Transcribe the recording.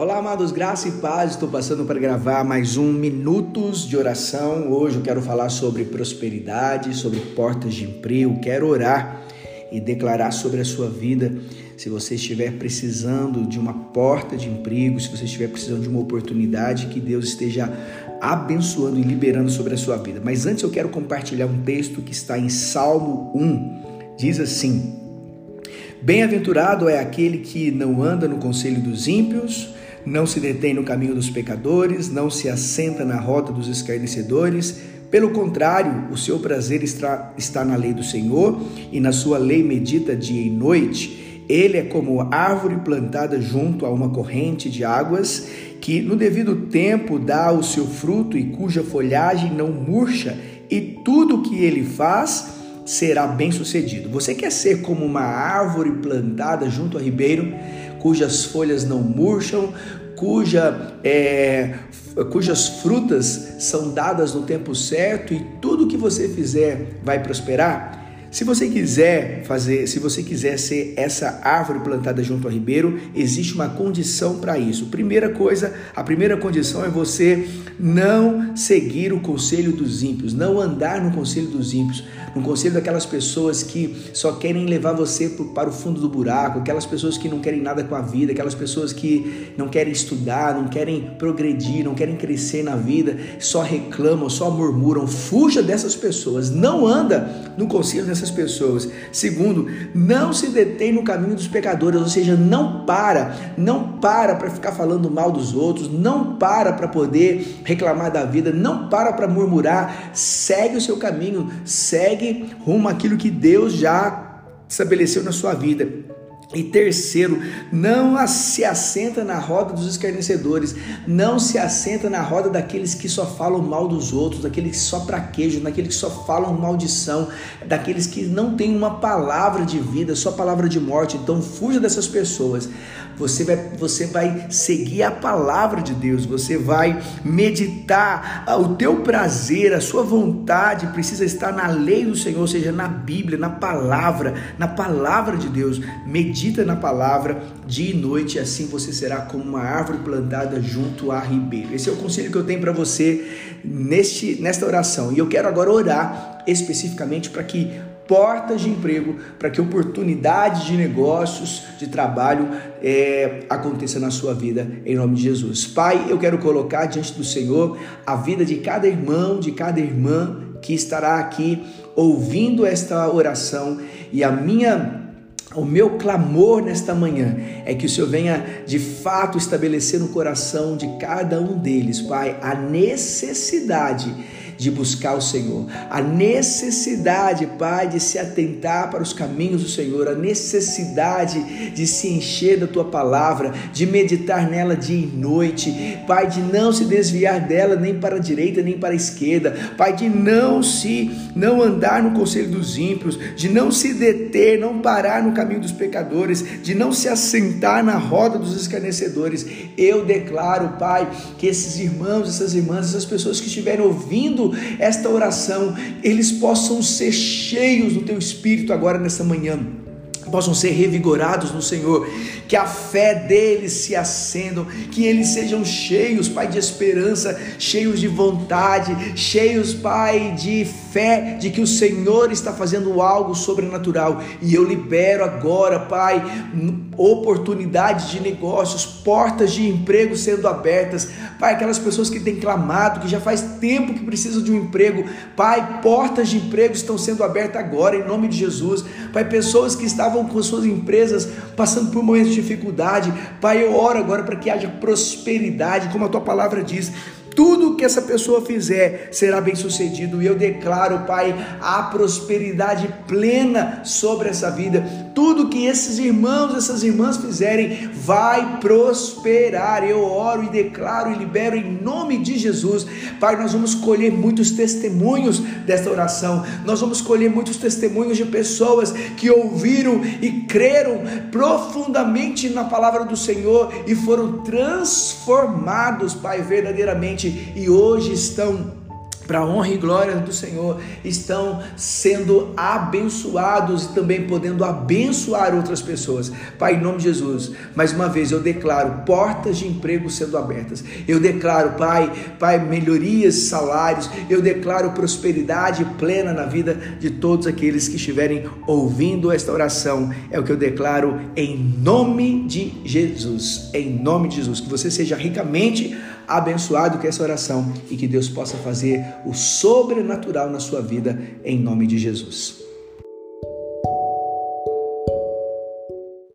Olá, amados, graça e paz. Estou passando para gravar mais um Minutos de Oração. Hoje eu quero falar sobre prosperidade, sobre portas de emprego. Quero orar e declarar sobre a sua vida. Se você estiver precisando de uma porta de emprego, se você estiver precisando de uma oportunidade, que Deus esteja abençoando e liberando sobre a sua vida. Mas antes eu quero compartilhar um texto que está em Salmo 1. Diz assim: Bem-aventurado é aquele que não anda no conselho dos ímpios não se detém no caminho dos pecadores, não se assenta na roda dos escarnecedores. Pelo contrário, o seu prazer está, está na lei do Senhor e na sua lei medita dia e noite. Ele é como árvore plantada junto a uma corrente de águas, que no devido tempo dá o seu fruto e cuja folhagem não murcha, e tudo o que ele faz será bem sucedido. Você quer ser como uma árvore plantada junto a ribeiro? Cujas folhas não murcham, cuja, é, cujas frutas são dadas no tempo certo e tudo que você fizer vai prosperar? Se você quiser fazer, se você quiser ser essa árvore plantada junto ao ribeiro, existe uma condição para isso. Primeira coisa, a primeira condição é você não seguir o conselho dos ímpios, não andar no conselho dos ímpios, no conselho daquelas pessoas que só querem levar você para o fundo do buraco, aquelas pessoas que não querem nada com a vida, aquelas pessoas que não querem estudar, não querem progredir, não querem crescer na vida, só reclamam, só murmuram. Fuja dessas pessoas, não anda no conselho dessas pessoas. Segundo, não se detém no caminho dos pecadores, ou seja, não para, não para para ficar falando mal dos outros, não para para poder reclamar da vida, não para para murmurar, segue o seu caminho, segue rumo àquilo que Deus já estabeleceu na sua vida. E terceiro, não se assenta na roda dos escarnecedores, não se assenta na roda daqueles que só falam mal dos outros, daqueles que só praquejam, daqueles que só falam maldição, daqueles que não têm uma palavra de vida, só palavra de morte. Então fuja dessas pessoas. Você vai, você vai seguir a palavra de Deus, você vai meditar. O teu prazer, a sua vontade precisa estar na lei do Senhor, ou seja, na Bíblia, na palavra, na palavra de Deus. Medita medita na palavra dia e noite, assim você será como uma árvore plantada junto a ribeiro. Esse é o conselho que eu tenho para você neste, nesta oração. E eu quero agora orar especificamente para que portas de emprego, para que oportunidades de negócios, de trabalho é, aconteça na sua vida, em nome de Jesus. Pai, eu quero colocar diante do Senhor a vida de cada irmão, de cada irmã que estará aqui ouvindo esta oração e a minha o meu clamor nesta manhã é que o Senhor venha de fato estabelecer no coração de cada um deles, Pai, a necessidade de buscar o Senhor, a necessidade, Pai, de se atentar para os caminhos do Senhor, a necessidade de se encher da tua palavra, de meditar nela dia e noite, Pai, de não se desviar dela nem para a direita nem para a esquerda, Pai, de não se não andar no conselho dos ímpios, de não se deter, não parar no caminho dos pecadores, de não se assentar na roda dos escarnecedores. Eu declaro, Pai, que esses irmãos, essas irmãs, essas pessoas que estiverem ouvindo esta oração, eles possam ser cheios do teu espírito agora nessa manhã possam ser revigorados no Senhor, que a fé deles se acendam, que eles sejam cheios, Pai, de esperança, cheios de vontade, cheios, Pai, de fé de que o Senhor está fazendo algo sobrenatural. E eu libero agora, Pai, oportunidades de negócios, portas de emprego sendo abertas. Pai, aquelas pessoas que têm clamado, que já faz tempo que precisam de um emprego. Pai, portas de emprego estão sendo abertas agora, em nome de Jesus. Pai, pessoas que estavam com suas empresas passando por momentos de dificuldade. Pai, eu oro agora para que haja prosperidade, como a tua palavra diz tudo que essa pessoa fizer será bem sucedido. E eu declaro, Pai, a prosperidade plena sobre essa vida. Tudo que esses irmãos, essas irmãs fizerem, vai prosperar. Eu oro e declaro e libero em nome de Jesus. Pai, nós vamos colher muitos testemunhos desta oração. Nós vamos colher muitos testemunhos de pessoas que ouviram e creram profundamente na palavra do Senhor e foram transformados, Pai, verdadeiramente e hoje estão para honra e glória do Senhor, estão sendo abençoados e também podendo abençoar outras pessoas. Pai, em nome de Jesus, mais uma vez eu declaro portas de emprego sendo abertas. Eu declaro, Pai, Pai, melhorias, salários. Eu declaro prosperidade plena na vida de todos aqueles que estiverem ouvindo esta oração. É o que eu declaro em nome de Jesus. Em nome de Jesus, que você seja ricamente abençoado com essa oração e que Deus possa fazer o sobrenatural na sua vida, em nome de Jesus.